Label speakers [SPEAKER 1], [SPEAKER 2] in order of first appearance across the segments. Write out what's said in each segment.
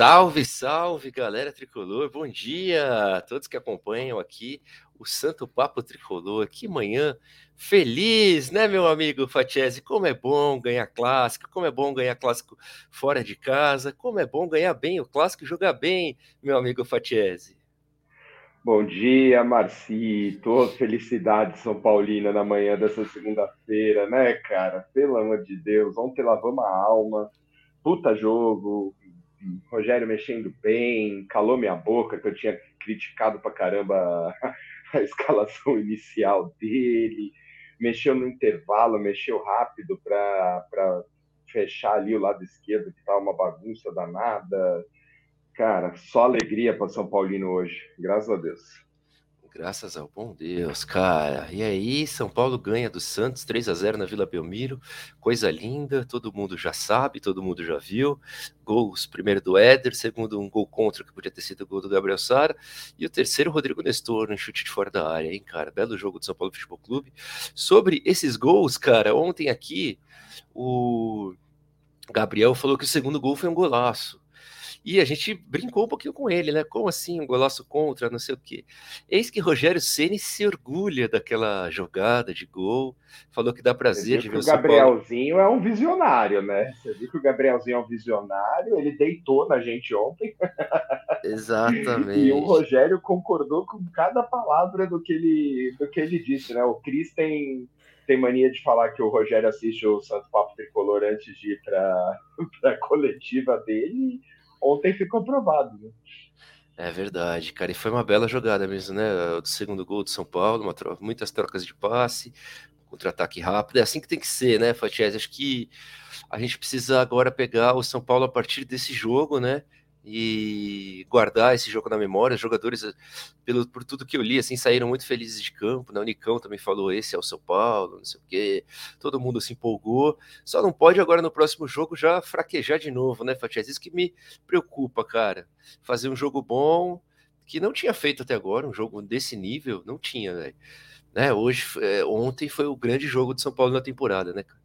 [SPEAKER 1] Salve, salve, galera tricolor. Bom dia a todos que acompanham aqui o Santo Papo Tricolor. Que manhã feliz, né, meu amigo Fatiese? Como é bom ganhar clássico, como é bom ganhar clássico fora de casa, como é bom ganhar bem o clássico e jogar bem, meu amigo Fatiese.
[SPEAKER 2] Bom dia, Marcito. Felicidade São Paulina na manhã dessa segunda-feira, né, cara? Pelo amor de Deus, ontem lavamos a alma. Puta jogo, Rogério mexendo bem, calou minha boca, que eu tinha criticado pra caramba a escalação inicial dele, mexeu no intervalo, mexeu rápido para fechar ali o lado esquerdo, que estava uma bagunça danada. Cara, só alegria para São Paulino hoje, graças a Deus.
[SPEAKER 1] Graças ao bom Deus, cara. E aí, São Paulo ganha do Santos 3 a 0 na Vila Belmiro. Coisa linda, todo mundo já sabe, todo mundo já viu. Gols, primeiro do Éder, segundo um gol contra que podia ter sido o gol do Gabriel Sara, e o terceiro Rodrigo Nestor no chute de fora da área, hein, cara? Belo jogo do São Paulo Futebol Clube. Sobre esses gols, cara, ontem aqui o Gabriel falou que o segundo gol foi um golaço. E a gente brincou um pouquinho com ele, né? Como assim, um golaço contra, não sei o quê. Eis que Rogério Ceni se orgulha daquela jogada de gol, falou que dá prazer de ver o
[SPEAKER 2] Gabrielzinho é um visionário, né? Você viu que o Gabrielzinho é um visionário, ele deitou na gente ontem.
[SPEAKER 1] Exatamente.
[SPEAKER 2] e o Rogério concordou com cada palavra do que ele, do que ele disse, né? O Cris tem tem mania de falar que o Rogério assiste o Santo Papo Tricolor antes de ir para a coletiva dele ontem ficou provado. Né?
[SPEAKER 1] É verdade, cara. E foi uma bela jogada mesmo, né? O segundo gol do São Paulo, troca, muitas trocas de passe, contra-ataque rápido. É assim que tem que ser, né, Fatiese? Acho que a gente precisa agora pegar o São Paulo a partir desse jogo, né? E guardar esse jogo na memória. Os jogadores, pelo, por tudo que eu li, assim, saíram muito felizes de campo. Né? Unicão também falou: esse é o São Paulo, não sei o quê. Todo mundo se empolgou. Só não pode agora no próximo jogo já fraquejar de novo, né, Fatias? Isso que me preocupa, cara. Fazer um jogo bom que não tinha feito até agora, um jogo desse nível, não tinha, velho. Né, hoje, é, ontem foi o grande jogo de São Paulo na temporada, né, cara?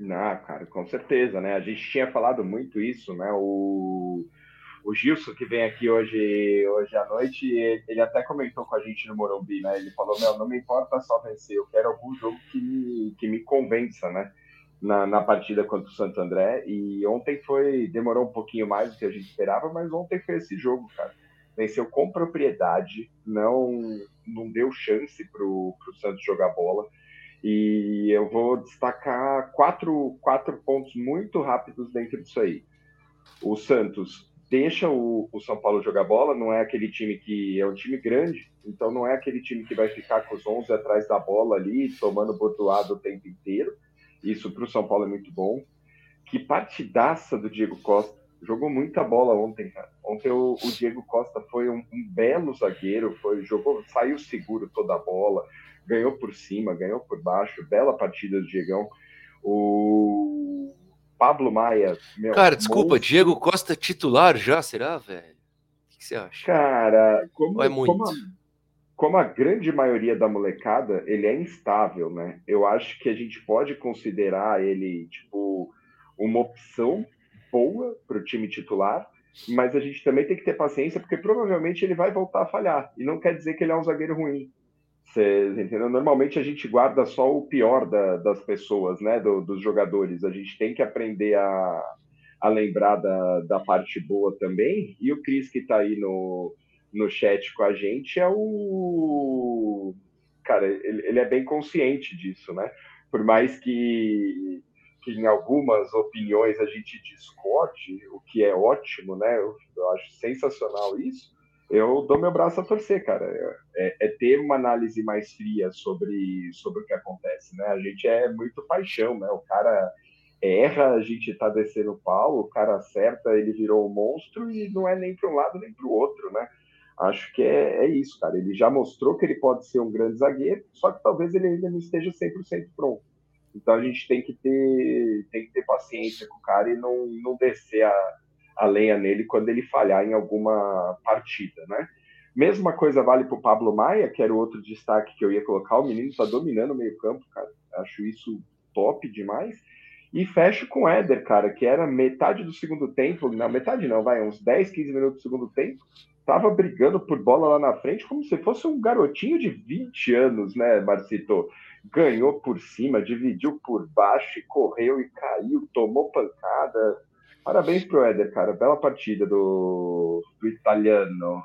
[SPEAKER 2] Não, cara, com certeza, né? A gente tinha falado muito isso, né? O, o Gilson, que vem aqui hoje, hoje à noite, ele até comentou com a gente no Morumbi, né? Ele falou, meu, não me importa só vencer, eu quero algum jogo que me, que me convença, né? Na, na partida contra o Santo André. E ontem foi, demorou um pouquinho mais do que a gente esperava, mas ontem foi esse jogo, cara. Venceu com propriedade, não, não deu chance pro, pro Santos jogar bola e eu vou destacar quatro, quatro pontos muito rápidos dentro disso aí. O Santos deixa o, o, São Paulo jogar bola, não é aquele time que é um time grande, então não é aquele time que vai ficar com os 11 atrás da bola ali, tomando bordoado o tempo inteiro. Isso para o São Paulo é muito bom. Que partidaça do Diego Costa. Jogou muita bola ontem, cara. Ontem o, o Diego Costa foi um, um, belo zagueiro, foi jogou, saiu seguro toda a bola, ganhou por cima, ganhou por baixo, bela partida do Diegão. O Pablo Maia.
[SPEAKER 1] Meu, Cara, desculpa, monstro... Diego Costa titular já, será, velho? O que você acha?
[SPEAKER 2] Cara, como, é como, a, como a grande maioria da molecada, ele é instável, né? Eu acho que a gente pode considerar ele, tipo, uma opção boa para o time titular, mas a gente também tem que ter paciência, porque provavelmente ele vai voltar a falhar. E não quer dizer que ele é um zagueiro ruim. Você entendeu? Normalmente a gente guarda só o pior da, das pessoas, né? Do, dos jogadores. A gente tem que aprender a, a lembrar da, da parte boa também. E o Cris, que está aí no, no chat com a gente, é o. Cara, ele, ele é bem consciente disso, né? Por mais que, que em algumas opiniões a gente discorde, o que é ótimo, né? Eu, eu acho sensacional isso eu dou meu braço a torcer, cara. É, é, ter uma análise mais fria sobre, sobre o que acontece, né? A gente é muito paixão, né? O cara erra, a gente tá descendo o pau, o cara acerta, ele virou um monstro e não é nem para um lado nem para o outro, né? Acho que é, é, isso, cara. Ele já mostrou que ele pode ser um grande zagueiro, só que talvez ele ainda não esteja 100% pronto. Então a gente tem que ter, tem que ter paciência com o cara e não, não descer a, a lenha nele quando ele falhar em alguma partida, né? Mesma coisa vale para o Pablo Maia, que era o outro destaque que eu ia colocar. O menino está dominando o meio-campo, cara. Acho isso top demais. E fecho com o Éder, cara, que era metade do segundo tempo, não, metade não, vai, uns 10, 15 minutos do segundo tempo, tava brigando por bola lá na frente como se fosse um garotinho de 20 anos, né, Marcito? Ganhou por cima, dividiu por baixo correu e caiu, tomou pancada. Parabéns pro Éder, cara. Bela partida do, do italiano.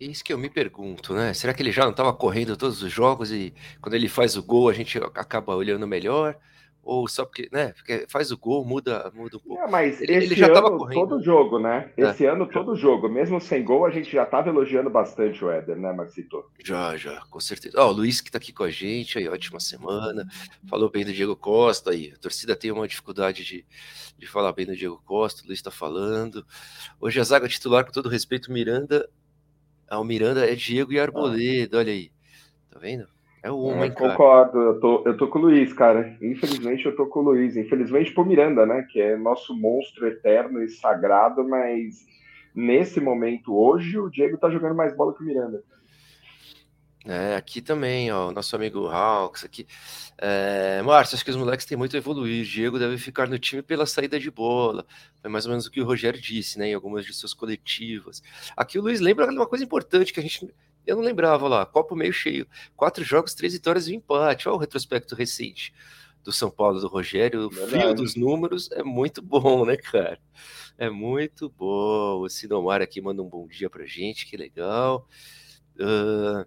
[SPEAKER 1] Isso que eu me pergunto, né? Será que ele já não estava correndo todos os jogos e quando ele faz o gol a gente acaba olhando melhor? Ou só porque, né? Porque faz o gol, muda, muda um pouco.
[SPEAKER 2] É, mas ele, ele já estava correndo. Todo jogo, né? É. Esse ano, todo jogo, mesmo sem gol, a gente já estava elogiando bastante o Éder, né, Marcito?
[SPEAKER 1] Já, já, com certeza. Ó, o Luiz que está aqui com a gente, aí, ótima semana. Falou bem do Diego Costa aí. A torcida tem uma dificuldade de, de falar bem do Diego Costa, o Luiz está falando. Hoje a zaga titular, com todo respeito, Miranda. Ah, o Miranda é Diego e Arboleda, ah. olha aí. Tá vendo? É o homem, é,
[SPEAKER 2] Concordo, eu tô, eu tô com o Luiz, cara. Infelizmente eu tô com o Luiz. Infelizmente pro Miranda, né? Que é nosso monstro eterno e sagrado, mas nesse momento hoje o Diego tá jogando mais bola que o Miranda.
[SPEAKER 1] É, aqui também, ó, nosso amigo Hawks aqui. É, Márcio, acho que os moleques têm muito a evoluir. O Diego deve ficar no time pela saída de bola. Foi mais ou menos o que o Rogério disse, né? Em algumas de suas coletivas. Aqui o Luiz lembra uma coisa importante que a gente eu não lembrava lá, copo meio cheio. Quatro jogos, três vitórias e um empate. Olha o retrospecto recente do São Paulo do Rogério. O fio dos números é muito bom, né, cara? É muito bom. O Sinomar aqui manda um bom dia pra gente, que legal. Uh...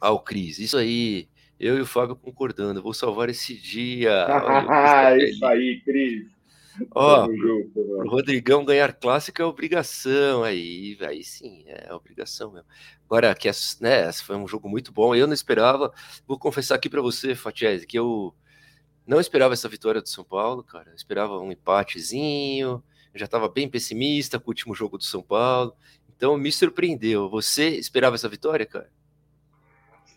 [SPEAKER 1] Ah, o Cris, isso aí. Eu e o Fábio concordando, vou salvar esse dia.
[SPEAKER 2] Ah, isso aí, Cris.
[SPEAKER 1] Ó, o Rodrigão ganhar clássico é obrigação, aí, aí sim, é obrigação mesmo. Agora, que né, foi um jogo muito bom, eu não esperava, vou confessar aqui para você, Fatiese, que eu não esperava essa vitória do São Paulo, cara, eu esperava um empatezinho, já estava bem pessimista com o último jogo do São Paulo, então me surpreendeu. Você esperava essa vitória, cara?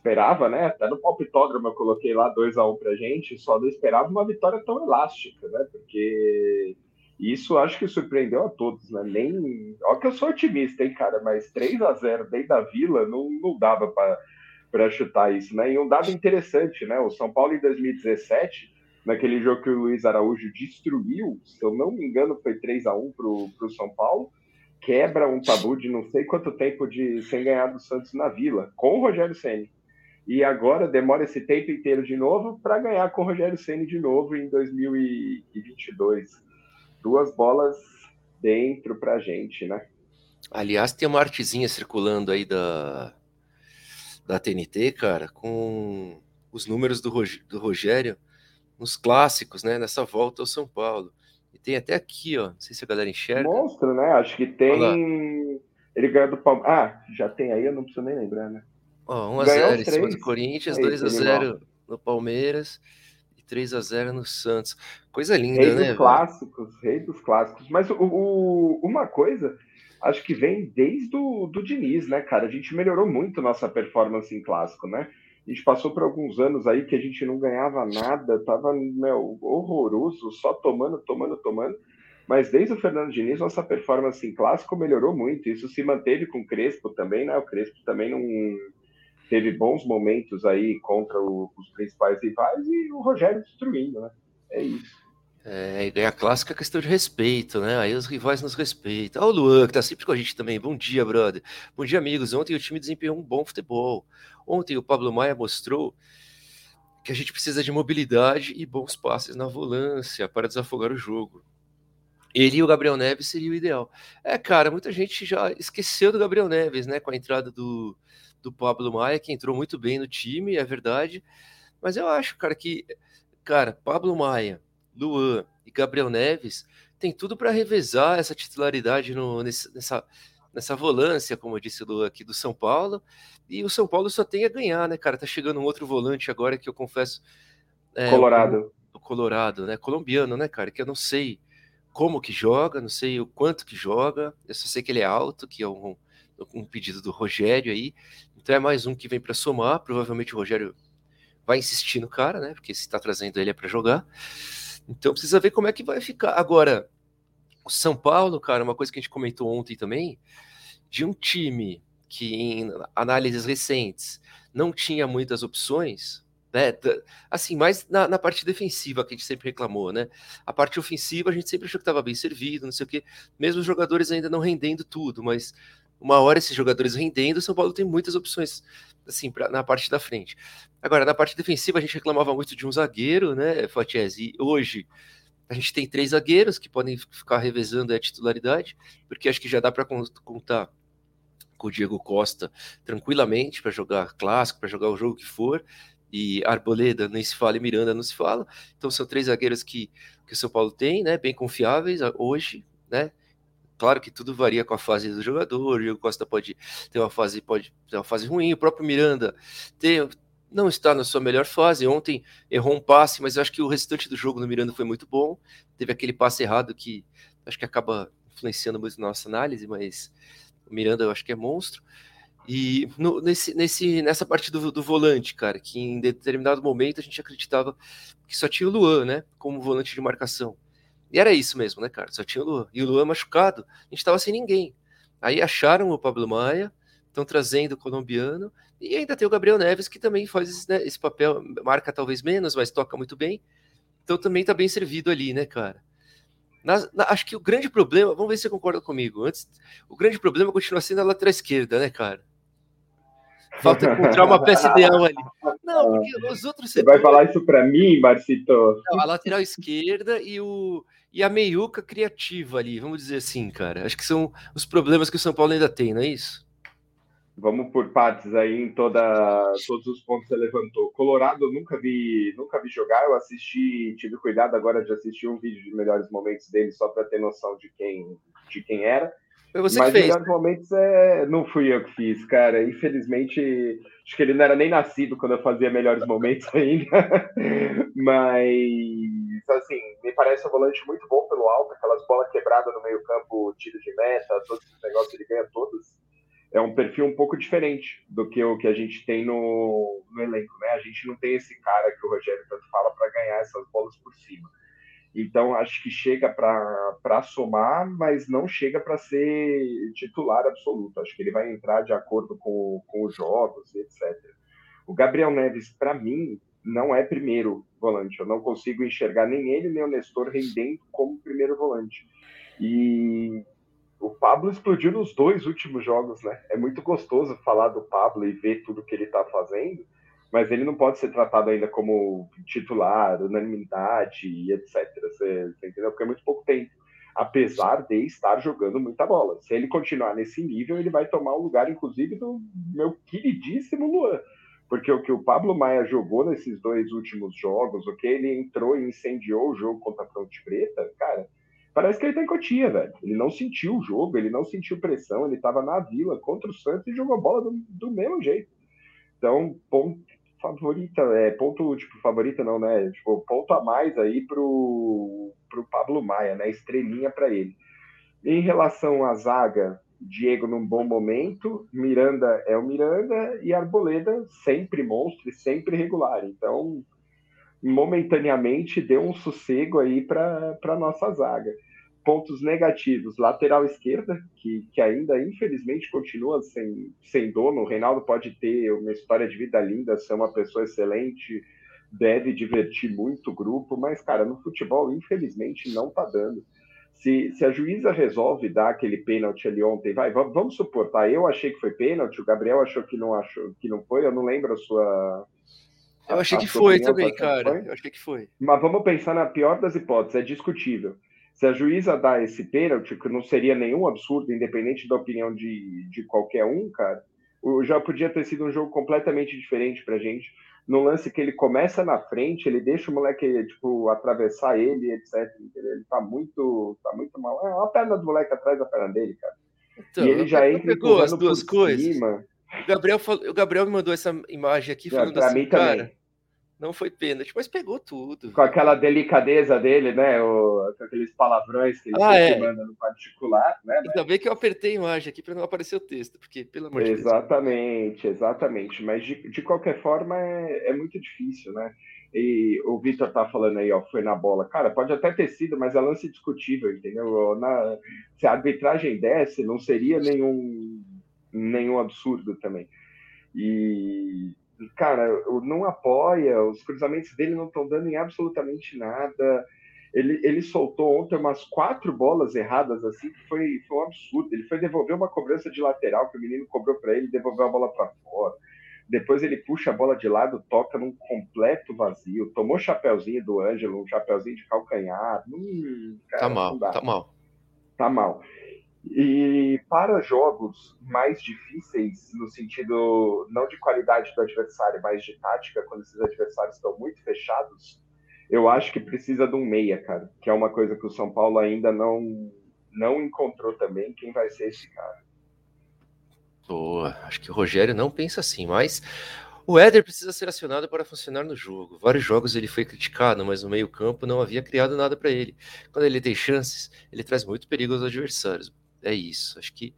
[SPEAKER 2] Esperava, né? Até no palpitódromo eu coloquei lá 2 a 1 um pra gente, só não esperava uma vitória tão elástica, né? Porque isso acho que surpreendeu a todos, né? Nem. Olha que eu sou otimista, hein, cara, mas 3 a 0 dentro da vila não, não dava para chutar isso, né? E um dado interessante, né? O São Paulo em 2017, naquele jogo que o Luiz Araújo destruiu, se eu não me engano, foi 3 a 1 pro, pro São Paulo quebra um tabu de não sei quanto tempo de sem ganhar do Santos na Vila, com o Rogério Ceni e agora demora esse tempo inteiro de novo para ganhar com o Rogério Ceni de novo em 2022. Duas bolas dentro para gente, né?
[SPEAKER 1] Aliás, tem uma artezinha circulando aí da, da TNT, cara, com os números do, do Rogério nos clássicos, né? Nessa volta ao São Paulo. E tem até aqui, ó. Não sei se a galera enxerga.
[SPEAKER 2] Monstro, né? Acho que tem. Ele ganhou do Palmeiras. Ah, já tem aí, eu não preciso nem lembrar, né?
[SPEAKER 1] Ó, 1x0 em cima do Corinthians, 2x0 no Palmeiras e 3x0 no Santos. Coisa linda,
[SPEAKER 2] rei
[SPEAKER 1] né?
[SPEAKER 2] Dos clássicos, rei dos clássicos. Mas o, o, uma coisa, acho que vem desde o do Diniz, né, cara? A gente melhorou muito nossa performance em clássico, né? A gente passou por alguns anos aí que a gente não ganhava nada, tava meu, horroroso, só tomando, tomando, tomando. Mas desde o Fernando Diniz, nossa performance em clássico melhorou muito. Isso se manteve com o Crespo também, né? O Crespo também não teve bons momentos aí contra o, os principais rivais e o Rogério destruindo, né? É isso.
[SPEAKER 1] É, e ganhar clássica é questão de respeito, né? Aí os rivais nos respeitam. Olha o Luan, que tá sempre com a gente também. Bom dia, brother. Bom dia, amigos. Ontem o time desempenhou um bom futebol. Ontem o Pablo Maia mostrou que a gente precisa de mobilidade e bons passes na volância para desafogar o jogo. Ele e o Gabriel Neves seria o ideal. É, cara, muita gente já esqueceu do Gabriel Neves, né? Com a entrada do, do Pablo Maia, que entrou muito bem no time, é verdade. Mas eu acho, cara, que, cara, Pablo Maia, Luan e Gabriel Neves tem tudo para revezar essa titularidade no, nessa, nessa volância, como eu disse, do, aqui do São Paulo. E o São Paulo só tem a ganhar, né, cara? Tá chegando um outro volante agora que eu confesso.
[SPEAKER 2] É, Colorado.
[SPEAKER 1] O, o Colorado, né? Colombiano, né, cara? Que eu não sei como que joga, não sei o quanto que joga. Eu só sei que ele é alto, que é um, um pedido do Rogério aí. Então é mais um que vem para somar. Provavelmente o Rogério vai insistir no cara, né? Porque se está trazendo ele é para jogar. Então precisa ver como é que vai ficar. Agora, o São Paulo, cara, uma coisa que a gente comentou ontem também, de um time que em análises recentes não tinha muitas opções, né? Assim, mais na, na, parte defensiva que a gente sempre reclamou, né? A parte ofensiva a gente sempre achou que estava bem servido, não sei o quê. Mesmo os jogadores ainda não rendendo tudo, mas uma hora esses jogadores rendendo, o São Paulo tem muitas opções assim pra, na parte da frente. Agora, na parte defensiva a gente reclamava muito de um zagueiro, né, Fatiese? E hoje a gente tem três zagueiros que podem ficar revezando a titularidade, porque acho que já dá para contar com o Diego Costa tranquilamente para jogar clássico, para jogar o jogo que for e Arboleda nem se fala e Miranda não se fala. Então são três zagueiros que, que o São Paulo tem, né? Bem confiáveis hoje, né? Claro que tudo varia com a fase do jogador. O Diego Costa pode ter uma fase, pode ter uma fase ruim. O próprio Miranda tem, não está na sua melhor fase. Ontem errou um passe, mas eu acho que o restante do jogo no Miranda foi muito bom. Teve aquele passe errado que acho que acaba influenciando muito na nossa análise, mas o Miranda eu acho que é monstro. E no, nesse, nesse, nessa parte do, do, volante, cara, que em determinado momento a gente acreditava que só tinha o Luan, né? Como volante de marcação. E era isso mesmo, né, cara? Só tinha o Luan. E o Luan machucado, a gente tava sem ninguém. Aí acharam o Pablo Maia, estão trazendo o colombiano, e ainda tem o Gabriel Neves, que também faz esse, né, esse papel, marca talvez menos, mas toca muito bem. Então também tá bem servido ali, né, cara? Na, na, acho que o grande problema, vamos ver se você concorda comigo. Antes, o grande problema continua sendo a lateral esquerda, né, cara? Falta encontrar uma peça ideal ali. Não, porque os outros
[SPEAKER 2] Você vai falar isso para mim, Marcito?
[SPEAKER 1] Não, a lateral esquerda e, o, e a meiuca criativa ali, vamos dizer assim, cara. Acho que são os problemas que o São Paulo ainda tem, não é isso?
[SPEAKER 2] Vamos por partes aí em toda, todos os pontos que você levantou. Colorado eu nunca vi, nunca vi jogar, eu assisti, tive cuidado agora de assistir um vídeo de melhores momentos dele só para ter noção de quem, de quem era.
[SPEAKER 1] Foi você Mas que fez.
[SPEAKER 2] Mas momentos é... não fui eu que fiz, cara. Infelizmente, acho que ele não era nem nascido quando eu fazia melhores momentos ainda. Mas, assim, parece um volante muito bom pelo alto, aquelas bolas quebradas no meio-campo, tiro de meta, todos esses negócios, ele ganha todos. É um perfil um pouco diferente do que o que a gente tem no, no elenco, né? A gente não tem esse cara que o Rogério tanto fala para ganhar essas bolas por cima. Então, acho que chega para somar, mas não chega para ser titular absoluto. Acho que ele vai entrar de acordo com, com os jogos, etc. O Gabriel Neves, para mim, não é primeiro volante. Eu não consigo enxergar nem ele, nem o Nestor rendendo como primeiro volante. E o Pablo explodiu nos dois últimos jogos, né? É muito gostoso falar do Pablo e ver tudo que ele está fazendo mas ele não pode ser tratado ainda como titular, unanimidade e etc. Você, você entendeu? Porque é muito pouco tempo. Apesar de estar jogando muita bola. Se ele continuar nesse nível, ele vai tomar o lugar, inclusive, do meu queridíssimo Luan. Porque o que o Pablo Maia jogou nesses dois últimos jogos, o que ele entrou e incendiou o jogo contra a Fronte Preta, cara, parece que ele tá em Cotia, velho. Ele não sentiu o jogo, ele não sentiu pressão, ele estava na vila contra o Santos e jogou bola do, do mesmo jeito. Então, ponto, favorita, é ponto, tipo, favorita não, né? Tipo, ponto a mais aí pro, pro Pablo Maia, né? Estrelinha para ele. Em relação à zaga, Diego num bom momento, Miranda é o Miranda e Arboleda sempre monstro e sempre regular. Então, momentaneamente deu um sossego aí para nossa zaga pontos negativos. Lateral esquerda, que, que ainda infelizmente continua sem, sem dono. O Reinaldo pode ter uma história de vida linda, ser uma pessoa excelente, deve divertir muito o grupo, mas, cara, no futebol, infelizmente, não tá dando. Se, se a juíza resolve dar aquele pênalti ali ontem, vai, vamos suportar. Eu achei que foi pênalti, o Gabriel achou que não achou que não foi, eu não lembro a sua.
[SPEAKER 1] Eu achei que foi também, cara. Eu achei que foi.
[SPEAKER 2] Mas vamos pensar na pior das hipóteses, é discutível. Se a juíza dá esse pênalti, que não seria nenhum absurdo, independente da opinião de, de qualquer um, cara, já podia ter sido um jogo completamente diferente pra gente. No lance que ele começa na frente, ele deixa o moleque, tipo, atravessar ele, etc. Ele tá muito, tá muito mal. É a perna do moleque atrás da perna dele, cara. Então, e ele já entra
[SPEAKER 1] pegou as duas coisas. Cima. O Gabriel, o Gabriel me mandou essa imagem aqui falando pra assim, mim cara, também não foi pênalti, mas pegou tudo.
[SPEAKER 2] Com aquela delicadeza dele, né? O, com aqueles palavrões que ele ah, é. manda no particular, né?
[SPEAKER 1] Ainda bem que eu apertei a imagem aqui para não aparecer o texto, porque, pelo amor
[SPEAKER 2] de Deus. Exatamente, exatamente. Mas de, de qualquer forma é, é muito difícil, né? E o Vitor tá falando aí, ó, foi na bola. Cara, pode até ter sido, mas é lance discutível, entendeu? Na, se a arbitragem desse, não seria nenhum, nenhum absurdo também. E cara, não apoia, os cruzamentos dele não estão dando em absolutamente nada. Ele, ele soltou ontem umas quatro bolas erradas, assim, que foi, foi um absurdo. Ele foi devolver uma cobrança de lateral que o menino cobrou para ele, devolveu a bola para fora. Depois ele puxa a bola de lado, toca num completo vazio. Tomou chapéuzinho do Ângelo, um chapéuzinho de calcanhar. Hum,
[SPEAKER 1] cara, tá mal, tá mal.
[SPEAKER 2] Tá mal. E para jogos mais difíceis, no sentido não de qualidade do adversário, mas de tática, quando esses adversários estão muito fechados, eu acho que precisa de um meia, cara, que é uma coisa que o São Paulo ainda não, não encontrou também quem vai ser esse cara.
[SPEAKER 1] Boa, acho que o Rogério não pensa assim, mas o Éder precisa ser acionado para funcionar no jogo. Vários jogos ele foi criticado, mas no meio-campo não havia criado nada para ele. Quando ele tem chances, ele traz muito perigo aos adversários. É isso, acho que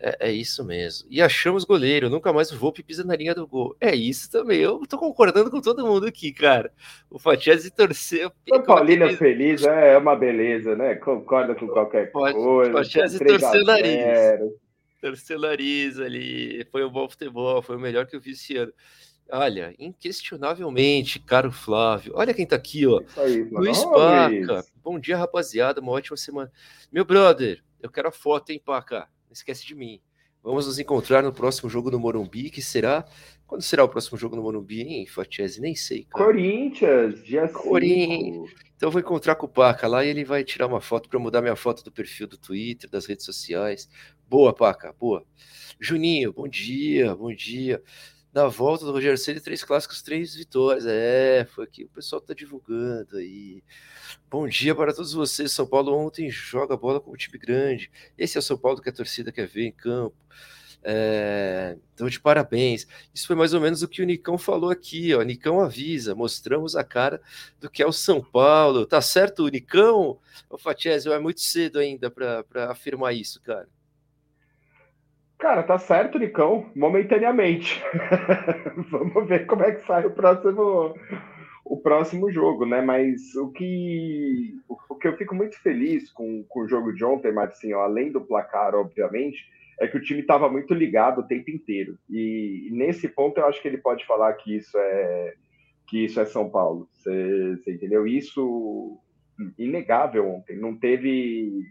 [SPEAKER 1] é, é, isso mesmo. E achamos goleiro, nunca mais o Volpe pisa na linha do gol. É isso também. Eu tô concordando com todo mundo aqui, cara. O Fatiese torceu.
[SPEAKER 2] O Paulino é feliz, é uma beleza, né? Concorda com qualquer coisa. O
[SPEAKER 1] Fatiese torceu o nariz. Torceu o nariz ali. Foi um bom futebol, foi o melhor que eu vi esse ano. Olha, inquestionavelmente, caro Flávio. Olha quem tá aqui, ó. Aí, Luiz Paca. Bom dia, rapaziada. Uma ótima semana. Meu brother, eu quero a foto, hein, Paca? Não esquece de mim. Vamos nos encontrar no próximo jogo no Morumbi, que será. Quando será o próximo jogo no Morumbi, hein, Fatiese? Nem sei,
[SPEAKER 2] cara. Corinthians, dia
[SPEAKER 1] Corinthians. Então eu vou encontrar com o Paca lá e ele vai tirar uma foto para mudar minha foto do perfil do Twitter, das redes sociais. Boa, Paca, boa. Juninho, bom dia, bom dia. Na volta do Rogério Ceni, três clássicos, três vitórias. É, foi aqui o pessoal tá divulgando aí. Bom dia para todos vocês. São Paulo ontem joga bola com um time grande. Esse é o São Paulo que a torcida quer ver em campo. É, então, de parabéns. Isso foi mais ou menos o que o Nicão falou aqui. Ó. Nicão avisa, mostramos a cara do que é o São Paulo. Tá certo, Nicão? O Fatiesio, é muito cedo ainda para afirmar isso, cara.
[SPEAKER 2] Cara, tá certo, Nicão, momentaneamente. Vamos ver como é que sai o próximo o próximo jogo, né? Mas o que, o que eu fico muito feliz com, com o jogo de ontem, Marcinho, além do placar, obviamente, é que o time estava muito ligado o tempo inteiro. E, nesse ponto eu acho que ele pode falar que isso é que isso é São Paulo. Você entendeu? Isso inegável ontem. Não teve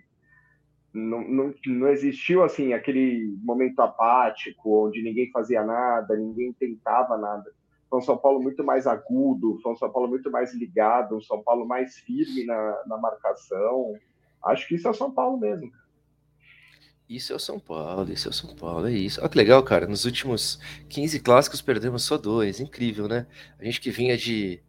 [SPEAKER 2] não, não, não existiu assim aquele momento apático onde ninguém fazia nada, ninguém tentava nada foi um São Paulo muito mais agudo, foi um São Paulo muito mais ligado, um São Paulo mais firme na, na marcação. Acho que isso é o São Paulo mesmo.
[SPEAKER 1] Isso é o São Paulo, isso é o São Paulo, é isso. Olha que legal, cara. Nos últimos 15 clássicos perdemos só dois. Incrível, né? A gente que vinha de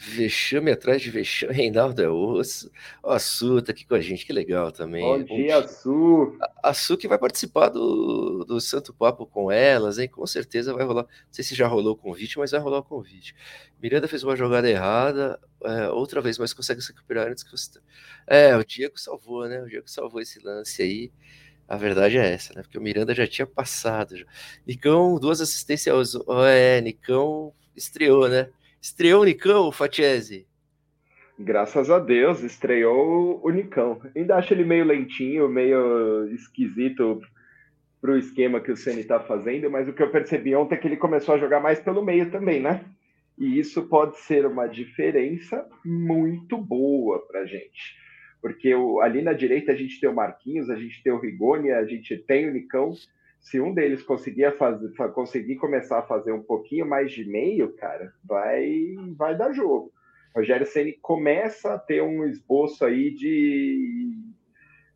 [SPEAKER 1] Vexame atrás de vexame, Reinaldo é osso. Ó, a Su tá aqui com a gente, que legal também.
[SPEAKER 2] Bom, dia, Su.
[SPEAKER 1] A, a Su que vai participar do, do Santo Papo com elas, hein? Com certeza vai rolar. Não sei se já rolou o convite, mas vai rolar o convite. Miranda fez uma jogada errada, é, outra vez, mas consegue se recuperar antes que você. É, o Diego salvou, né? O Diego salvou esse lance aí. A verdade é essa, né? Porque o Miranda já tinha passado. Já. Nicão, duas assistências. É, Nicão estreou, né? Estreou o Nicão, Fatiese?
[SPEAKER 2] Graças a Deus, estreou o Nicão. Ainda acho ele meio lentinho, meio esquisito para o esquema que o Ceni está fazendo, mas o que eu percebi ontem é que ele começou a jogar mais pelo meio também, né? E isso pode ser uma diferença muito boa para gente. Porque ali na direita a gente tem o Marquinhos, a gente tem o Rigoni, a gente tem o Nicão, se um deles conseguir, fazer, conseguir começar a fazer um pouquinho mais de meio, cara, vai, vai dar jogo. Rogério Ceni começa a ter um esboço aí de,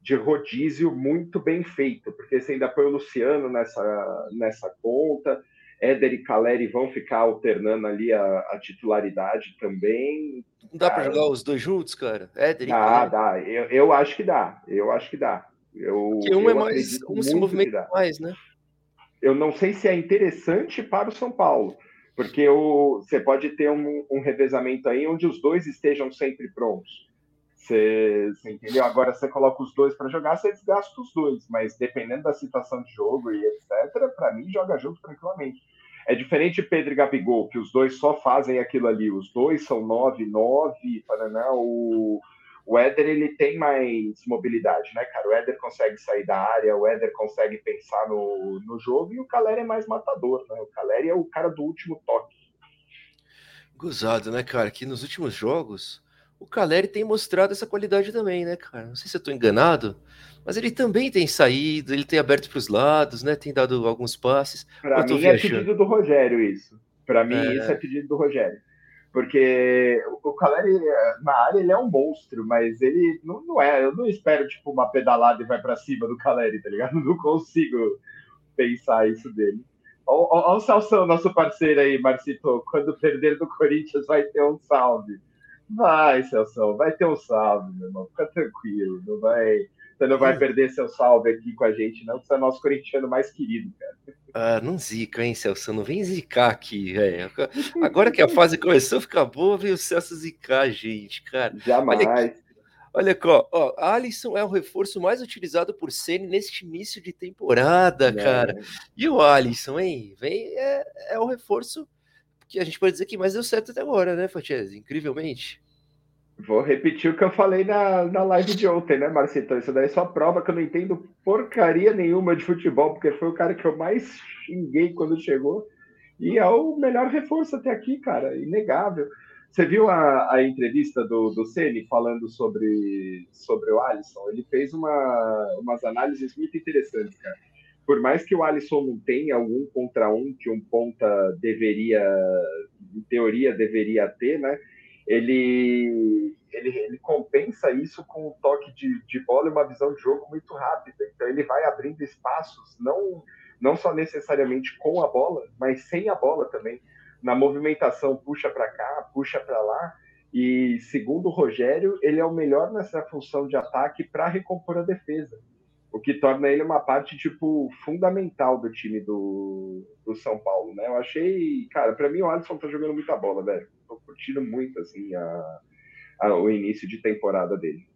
[SPEAKER 2] de rodízio muito bem feito, porque você ainda põe o Luciano nessa, nessa conta, Éder e Caleri vão ficar alternando ali a, a titularidade também.
[SPEAKER 1] Não dá para jogar os dois juntos, cara? Éder
[SPEAKER 2] e dá, Caleri. Dá, eu, eu acho que dá, eu acho que dá. Eu,
[SPEAKER 1] que um é mais, um se movimenta mais, né?
[SPEAKER 2] Eu não sei se é interessante para o São Paulo, porque o, você pode ter um, um revezamento aí onde os dois estejam sempre prontos. Você, você, entendeu? Agora você coloca os dois para jogar, você desgasta os dois, mas dependendo da situação de jogo e etc., para mim joga junto tranquilamente. É diferente Pedro e Gabigol, que os dois só fazem aquilo ali. Os dois são 9, 9, Paraná, o, O Éder, ele tem mais mobilidade, né, cara? O Éder consegue sair da área, o Éder consegue pensar no, no jogo, e o Caleri é mais matador, né? O Caleri é o cara do último toque.
[SPEAKER 1] Gozado, né, cara? Que nos últimos jogos, o Caleri tem mostrado essa qualidade também, né, cara? Não sei se eu tô enganado, mas ele também tem saído, ele tem aberto para os lados, né? Tem dado alguns passes.
[SPEAKER 2] Para mim é pedido do Rogério isso. Para mim é... isso é pedido do Rogério. Porque o Caleri, na área, ele é um monstro, mas ele não, não é. Eu não espero, tipo, uma pedalada e vai para cima do Caleri, tá ligado? Não consigo pensar isso dele. Olha o Salsão, nosso parceiro aí, Marcito. Quando perder do Corinthians, vai ter um salve. Vai, Celso, vai ter um salve, meu irmão. Fica tranquilo. Não vai você não vai perder seu salve aqui com a gente, não, você é nosso corintiano mais querido, cara.
[SPEAKER 1] Ah, não zica, hein, Celso? Não vem zicar aqui, velho. Agora que a fase começou a ficar boa, veio o Celso zicar a gente, cara.
[SPEAKER 2] Jamais.
[SPEAKER 1] Olha, olha ó, ó, Alisson é o reforço mais utilizado por Ceni neste início de temporada, é. cara. E o Alisson, hein? Vem, é, é o reforço que a gente pode dizer que mais deu certo até agora, né, Fatias? Incrivelmente.
[SPEAKER 2] Vou repetir o que eu falei na, na live de ontem, né, Marcito? Isso daí é só prova que eu não entendo porcaria nenhuma de futebol, porque foi o cara que eu mais xinguei quando chegou. E é o melhor reforço até aqui, cara, inegável. Você viu a, a entrevista do, do Ceni falando sobre, sobre o Alisson? Ele fez uma, umas análises muito interessantes, cara. Por mais que o Alisson não tenha algum contra um que um ponta deveria, em teoria, deveria ter, né? Ele, ele, ele compensa isso com um toque de, de bola e uma visão de jogo muito rápida. Então ele vai abrindo espaços, não, não só necessariamente com a bola, mas sem a bola também. Na movimentação, puxa para cá, puxa para lá. E segundo o Rogério, ele é o melhor nessa função de ataque para recompor a defesa. O que torna ele uma parte, tipo, fundamental do time do, do São Paulo, né? Eu achei, cara, para mim o Alisson tá jogando muita bola, velho curtindo muito, assim, a, a, o início de temporada dele.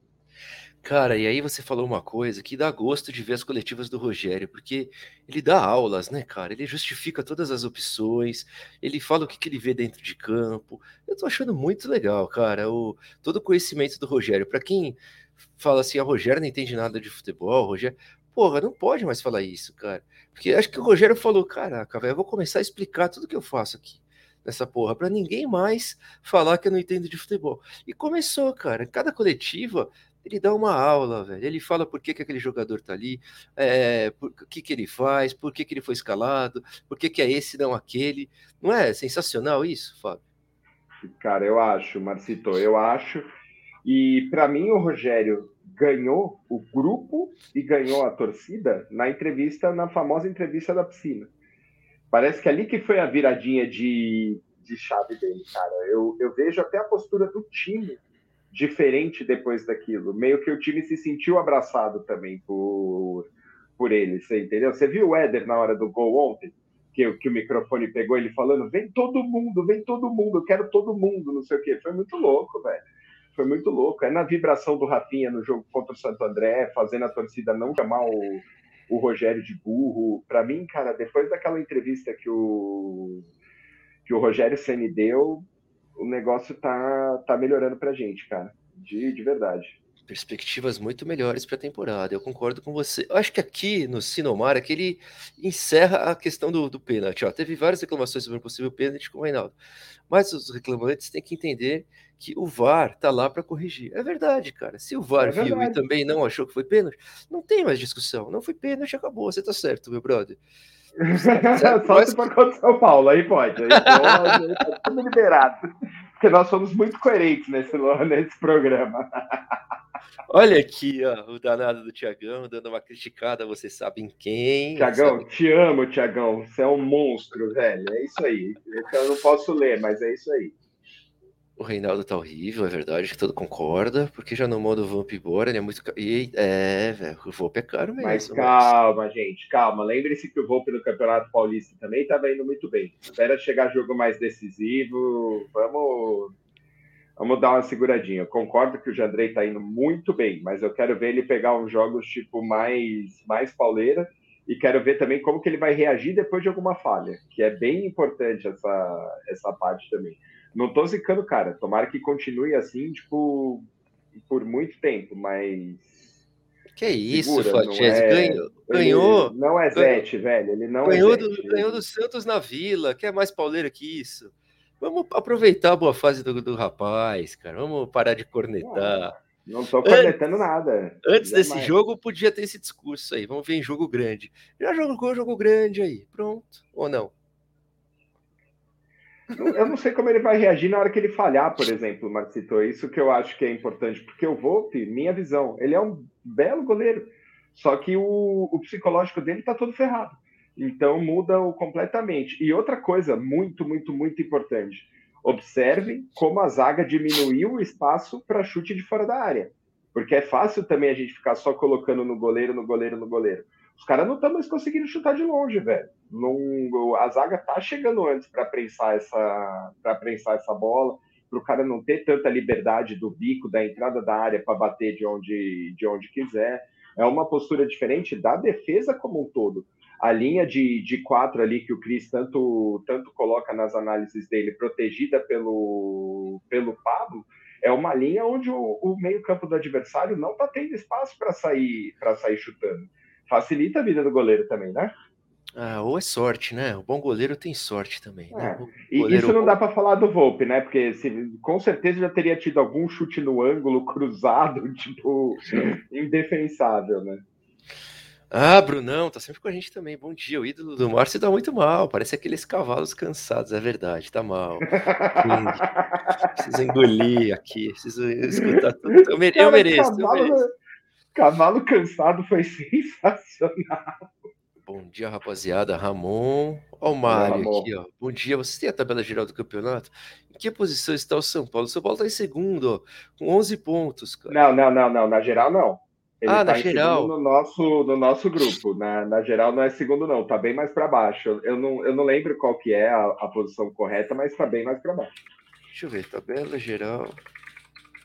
[SPEAKER 1] Cara, e aí você falou uma coisa que dá gosto de ver as coletivas do Rogério, porque ele dá aulas, né, cara? Ele justifica todas as opções, ele fala o que, que ele vê dentro de campo. Eu tô achando muito legal, cara, o, todo o conhecimento do Rogério. Para quem fala assim, a ah, Rogério não entende nada de futebol, Rogério. Porra, não pode mais falar isso, cara. Porque acho que o Rogério falou: caraca, velho, eu vou começar a explicar tudo que eu faço aqui nessa porra, para ninguém mais falar que eu não entendo de futebol. E começou, cara. Cada coletiva ele dá uma aula, velho. Ele fala por que, que aquele jogador tá ali, é, por, que, que ele faz, por que, que ele foi escalado, por que, que é esse, não aquele. Não é sensacional isso, Fábio?
[SPEAKER 2] Cara, eu acho, Marcito, eu acho. E para mim, o Rogério ganhou o grupo e ganhou a torcida na entrevista, na famosa entrevista da piscina. Parece que ali que foi a viradinha de, de chave dele, cara. Eu, eu vejo até a postura do time diferente depois daquilo. Meio que o time se sentiu abraçado também por, por ele, você entendeu? Você viu o Éder na hora do gol ontem? Que, que o microfone pegou ele falando: vem todo mundo, vem todo mundo, eu quero todo mundo, não sei o quê. Foi muito louco, velho. Foi muito louco. É na vibração do Rafinha no jogo contra o Santo André, fazendo a torcida não chamar o, o Rogério de burro. Para mim, cara, depois daquela entrevista que o que o Rogério Ceni deu, o negócio tá tá melhorando pra gente, cara. De, de verdade.
[SPEAKER 1] Perspectivas muito melhores para a temporada, eu concordo com você. Eu acho que aqui no Sinomar, que ele encerra a questão do, do pênalti. Ó, teve várias reclamações sobre um possível pênalti com o Reinaldo, mas os reclamantes têm que entender que o VAR tá lá para corrigir. É verdade, cara. Se o VAR é viu e também não achou que foi pênalti, não tem mais discussão. Não foi pênalti, acabou. Você tá certo, meu brother.
[SPEAKER 2] Só se for contra o São Paulo, aí pode. Aí pode, aí tá tudo liberado. Porque nós somos muito coerentes nesse, nesse programa.
[SPEAKER 1] Olha aqui, ó, o danado do Tiagão dando uma criticada, você sabe em quem.
[SPEAKER 2] Tiagão, te amo, Tiagão. Você é um monstro, velho. É isso aí. Eu não posso ler, mas é isso aí.
[SPEAKER 1] O Reinaldo tá horrível, é verdade, que todo concorda, porque já no modo Vamp embora, ele é muito. E, é, velho, o Vamp é caro mesmo.
[SPEAKER 2] Mas calma, mas... gente, calma. Lembre-se que o Vamp no Campeonato Paulista também tava indo muito bem. Espera chegar jogo mais decisivo. Vamos. Vamos dar uma seguradinha. Eu concordo que o Jandrei tá indo muito bem, mas eu quero ver ele pegar uns jogos tipo mais, mais pauleira e quero ver também como que ele vai reagir depois de alguma falha, que é bem importante essa, essa parte também. Não tô zicando, cara. Tomara que continue assim, tipo, por muito tempo, mas.
[SPEAKER 1] Que isso, Fatiese, é... ganhou, ganhou.
[SPEAKER 2] Não é Zete, velho. Ele não
[SPEAKER 1] ganhou
[SPEAKER 2] é
[SPEAKER 1] do, ganhou do Santos na Vila, que é mais pauleiro que isso. Vamos aproveitar a boa fase do, do rapaz, cara. Vamos parar de cornetar.
[SPEAKER 2] Não, não tô cornetando nada.
[SPEAKER 1] Antes Jamais. desse jogo, podia ter esse discurso aí. Vamos ver em jogo grande. Já jogou jogo grande aí. Pronto. Ou não?
[SPEAKER 2] Eu não sei como ele vai reagir na hora que ele falhar, por exemplo, Marcito. Isso que eu acho que é importante, porque o Volpe, minha visão, ele é um belo goleiro, só que o, o psicológico dele tá todo ferrado. Então muda o completamente. E outra coisa muito, muito, muito importante: observe como a zaga diminuiu o espaço para chute de fora da área. Porque é fácil também a gente ficar só colocando no goleiro, no goleiro, no goleiro. Os caras não estão mais conseguindo chutar de longe, velho. Não, a zaga tá chegando antes para prensar essa para prensar essa bola, para o cara não ter tanta liberdade do bico, da entrada da área para bater de onde de onde quiser. É uma postura diferente da defesa como um todo. A linha de, de quatro ali que o Cris tanto, tanto coloca nas análises dele, protegida pelo, pelo Pablo, é uma linha onde o, o meio-campo do adversário não está tendo espaço para sair para sair chutando facilita a vida do goleiro também, né?
[SPEAKER 1] Ah, ou é sorte, né? O bom goleiro tem sorte também. Né?
[SPEAKER 2] É. E isso não dá para falar do Volpe, né? Porque se, com certeza já teria tido algum chute no ângulo cruzado, tipo, indefensável, né?
[SPEAKER 1] Ah, Brunão, tá sempre com a gente também. Bom dia. O ídolo do Márcio tá muito mal. Parece aqueles cavalos cansados, é verdade, tá mal. preciso engolir aqui, preciso escutar tudo. Eu, mereço, eu mereço. Eu mereço.
[SPEAKER 2] Cavalo cansado foi sensacional.
[SPEAKER 1] Bom dia, rapaziada. Ramon. Ó, o Mário aqui, ó. Bom dia. Você tem a tabela geral do campeonato? Em que posição está o São Paulo? O São Paulo está em segundo, ó, com 11 pontos, cara.
[SPEAKER 2] Não, não, não, não. Na geral, não. Ele ah, tá na geral. No nosso, no nosso grupo. Na, na geral, não é segundo, não. Tá bem mais para baixo. Eu não, eu não lembro qual que é a, a posição correta, mas tá bem mais para baixo.
[SPEAKER 1] Deixa eu ver. Tabela geral.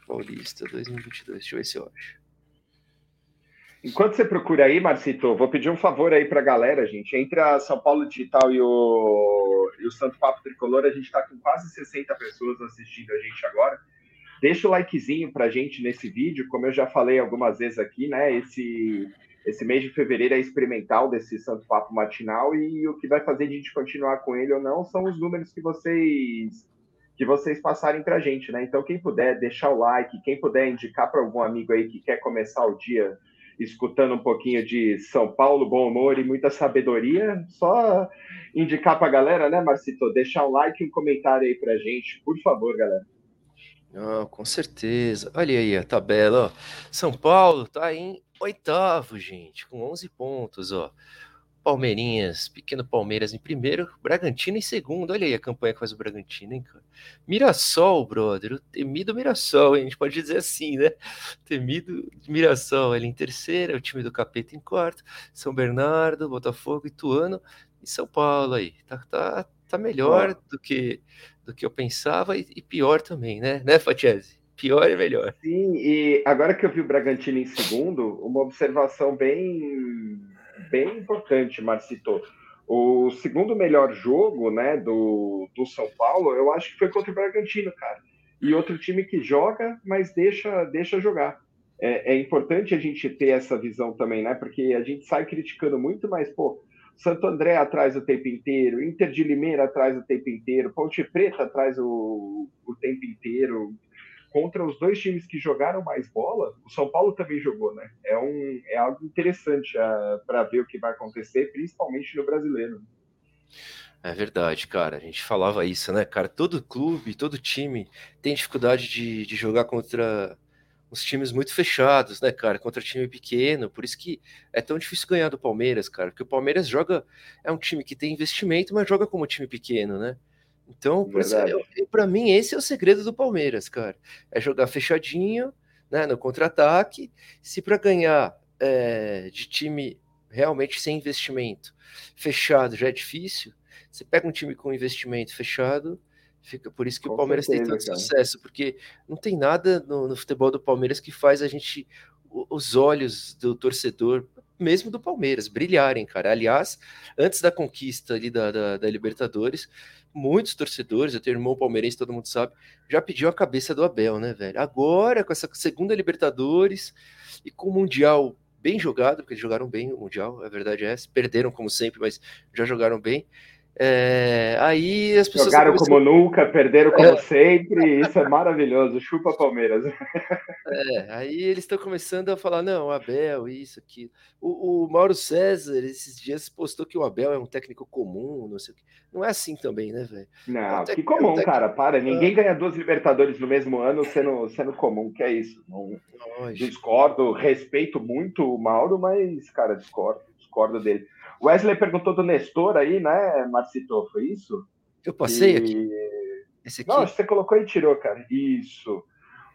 [SPEAKER 1] Paulista 2022. Deixa eu ver se eu acho.
[SPEAKER 2] Enquanto você procura aí, Marcito, vou pedir um favor aí para a galera, gente. Entre a São Paulo Digital e o, e o Santo Papo Tricolor, a gente está com quase 60 pessoas assistindo a gente agora. Deixa o likezinho para a gente nesse vídeo. Como eu já falei algumas vezes aqui, né? Esse, esse mês de fevereiro é experimental desse Santo Papo matinal e o que vai fazer a gente continuar com ele ou não são os números que vocês que vocês passarem para a gente, né? Então, quem puder deixar o like, quem puder indicar para algum amigo aí que quer começar o dia escutando um pouquinho de São Paulo, bom humor e muita sabedoria. Só indicar para a galera, né, Marcito? Deixar um like e um comentário aí para gente, por favor, galera.
[SPEAKER 1] Com certeza. Olha aí a tabela. Ó. São Paulo tá em oitavo, gente, com 11 pontos. Ó. Palmeirinhas, pequeno Palmeiras em primeiro, Bragantino em segundo. Olha aí a campanha que faz o Bragantino, hein? Mirassol, brother, o temido Mirassol, hein? a gente pode dizer assim, né? Temido Mirassol, ele em terceiro, é o time do Capeta em quarto, São Bernardo, Botafogo, Ituano e São Paulo aí. Tá, tá, tá melhor do que do que eu pensava e, e pior também, né? Né, Fatiese? Pior e melhor.
[SPEAKER 2] Sim, e agora que eu vi o Bragantino em segundo, uma observação bem bem importante, Marcito. O segundo melhor jogo né, do, do São Paulo, eu acho que foi contra o Bragantino, cara. E outro time que joga, mas deixa, deixa jogar. É, é importante a gente ter essa visão também, né? Porque a gente sai criticando muito, mas, pô, Santo André atrás o tempo inteiro, Inter de Limeira atrás o tempo inteiro, Ponte Preta atrás o, o tempo inteiro contra os dois times que jogaram mais bola, o São Paulo também jogou, né? É, um, é algo interessante ah, para ver o que vai acontecer, principalmente no brasileiro.
[SPEAKER 1] É verdade, cara. A gente falava isso, né, cara? Todo clube, todo time tem dificuldade de, de jogar contra uns times muito fechados, né, cara? Contra time pequeno. Por isso que é tão difícil ganhar do Palmeiras, cara. Porque o Palmeiras joga. É um time que tem investimento, mas joga como time pequeno, né? Então, para mim, esse é o segredo do Palmeiras, cara. É jogar fechadinho, né, no contra-ataque. Se para ganhar é, de time realmente sem investimento fechado já é difícil, você pega um time com investimento fechado, fica por isso que com o Palmeiras certeza, tem tanto cara. sucesso, porque não tem nada no, no futebol do Palmeiras que faz a gente os olhos do torcedor mesmo do Palmeiras, brilharem, cara. Aliás, antes da conquista ali da, da, da Libertadores, muitos torcedores, eu tenho irmão palmeirense, todo mundo sabe, já pediu a cabeça do Abel, né, velho? Agora, com essa segunda Libertadores e com o Mundial bem jogado, porque eles jogaram bem o Mundial, a verdade é essa, perderam como sempre, mas já jogaram bem. É, aí as pessoas.
[SPEAKER 2] Jogaram como nunca, perderam como é. sempre, isso é maravilhoso. Chupa Palmeiras.
[SPEAKER 1] É, aí eles estão começando a falar: não, Abel, isso, aqui. O, o, Mauro César, esses dias, postou que o Abel é um técnico comum, não sei o que. Não é assim também, né, velho?
[SPEAKER 2] Não, é um que comum, é um cara, para. Ninguém ganha duas Libertadores no mesmo ano sendo, sendo comum, que é isso. Não, discordo, respeito muito o Mauro, mas, cara, discordo, discordo dele. Wesley perguntou do Nestor aí, né, Marcito? Foi isso?
[SPEAKER 1] Eu passei e... aqui.
[SPEAKER 2] Aqui. Não, você colocou e tirou, cara. Isso.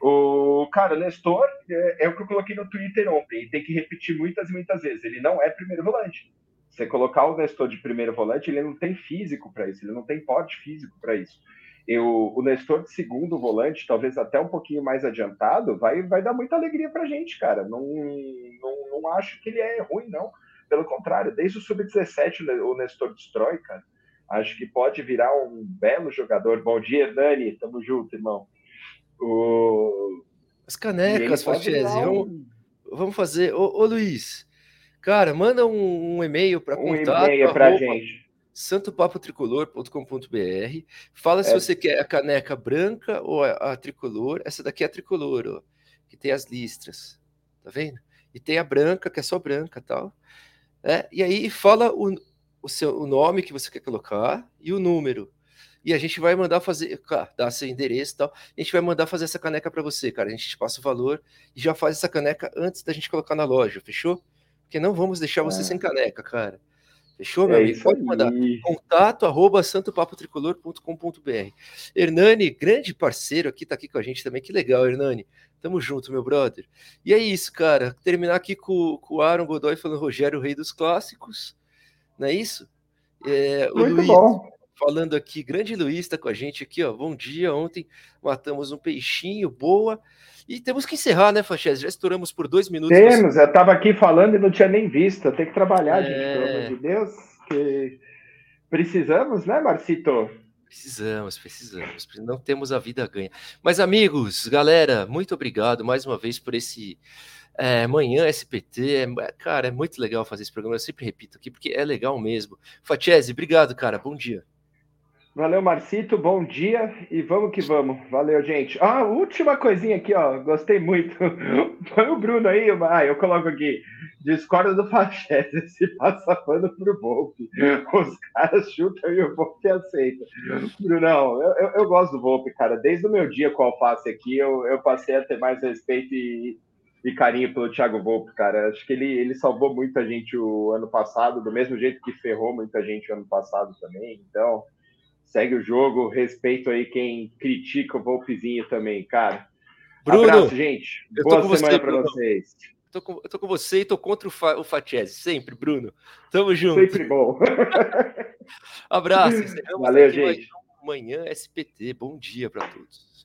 [SPEAKER 2] O cara, o Nestor é, é, o que eu coloquei no Twitter ontem. Tem que repetir muitas e muitas vezes. Ele não é primeiro volante. Você colocar o Nestor de primeiro volante, ele não tem físico para isso. Ele não tem porte físico para isso. Eu, o Nestor de segundo volante, talvez até um pouquinho mais adiantado, vai, vai dar muita alegria para gente, cara. Não, não, não acho que ele é ruim, não. Pelo contrário, desde o sub-17 o Nestor destrói, cara. Acho que pode virar um belo jogador. Bom dia, Dani. Tamo junto, irmão. O...
[SPEAKER 1] As canecas, Fatiese. Um... Vamos, fazer. Ô, ô, Luiz, cara, manda um, um e-mail para
[SPEAKER 2] um contato. Um e-mail para gente
[SPEAKER 1] santopapotricolor.com.br. Fala é. se você quer a caneca branca ou a, a, tricolor. Essa daqui é a tricolor, ó, que tem as listras. Tá vendo? E tem a branca, que é só branca tal. É, e aí fala o, o, seu, o nome que você quer colocar e o número. E a gente vai mandar fazer, cara, dá seu endereço e tal. A gente vai mandar fazer essa caneca para você, cara. A gente te passa o valor e já faz essa caneca antes da gente colocar na loja, fechou? Porque não vamos deixar você é. sem caneca, cara. Fechou, meu é amigo? Pode mandar. Contato arroba santopapotricolor.com.br. Hernani, grande parceiro aqui, tá aqui com a gente também. Que legal, Hernani. Tamo junto, meu brother. E é isso, cara. Terminar aqui com, com o Aaron Godoy falando Rogério, rei dos clássicos. Não é isso? É, o Muito Luiz, bom. Falando aqui, grande Luiz tá com a gente aqui, ó. Bom dia. Ontem matamos um peixinho, boa. E temos que encerrar, né, Fachez? Já estouramos por dois minutos.
[SPEAKER 2] Temos, você... eu estava aqui falando e não tinha nem visto. Tem que trabalhar, é... gente, pelo amor de Deus. Que... Precisamos, né, Marcito?
[SPEAKER 1] Precisamos, precisamos. Não temos a vida ganha. Mas, amigos, galera, muito obrigado mais uma vez por esse é, manhã SPT. É, cara, é muito legal fazer esse programa. Eu sempre repito aqui, porque é legal mesmo. Fatiese, obrigado, cara. Bom dia.
[SPEAKER 2] Valeu, Marcito. Bom dia e vamos que vamos. Valeu, gente. Ah, última coisinha aqui, ó. Gostei muito. Põe o Bruno aí. Ah, eu coloco aqui. Discorda do Fachete. Se passa pano pro Volpe. Os caras chutam e o Volpe aceita. Brunão, eu, eu, eu, gosto do Volpe, cara. Desde o meu dia com o Alface aqui, eu, eu passei a ter mais respeito e, e carinho pelo Thiago Volpe, cara. Acho que ele, ele salvou muita gente o ano passado, do mesmo jeito que ferrou muita gente o ano passado também. Então segue o jogo, respeito aí quem critica o Volpezinho também, cara.
[SPEAKER 1] Bruno, Abraço,
[SPEAKER 2] gente. Boa semana para vocês.
[SPEAKER 1] Tô com, eu tô com você e tô contra o, Fa, o Fatiese, sempre, Bruno. Tamo junto.
[SPEAKER 2] Sempre bom.
[SPEAKER 1] Abraço.
[SPEAKER 2] Valeu, gente.
[SPEAKER 1] Amanhã SPT. Bom dia para todos.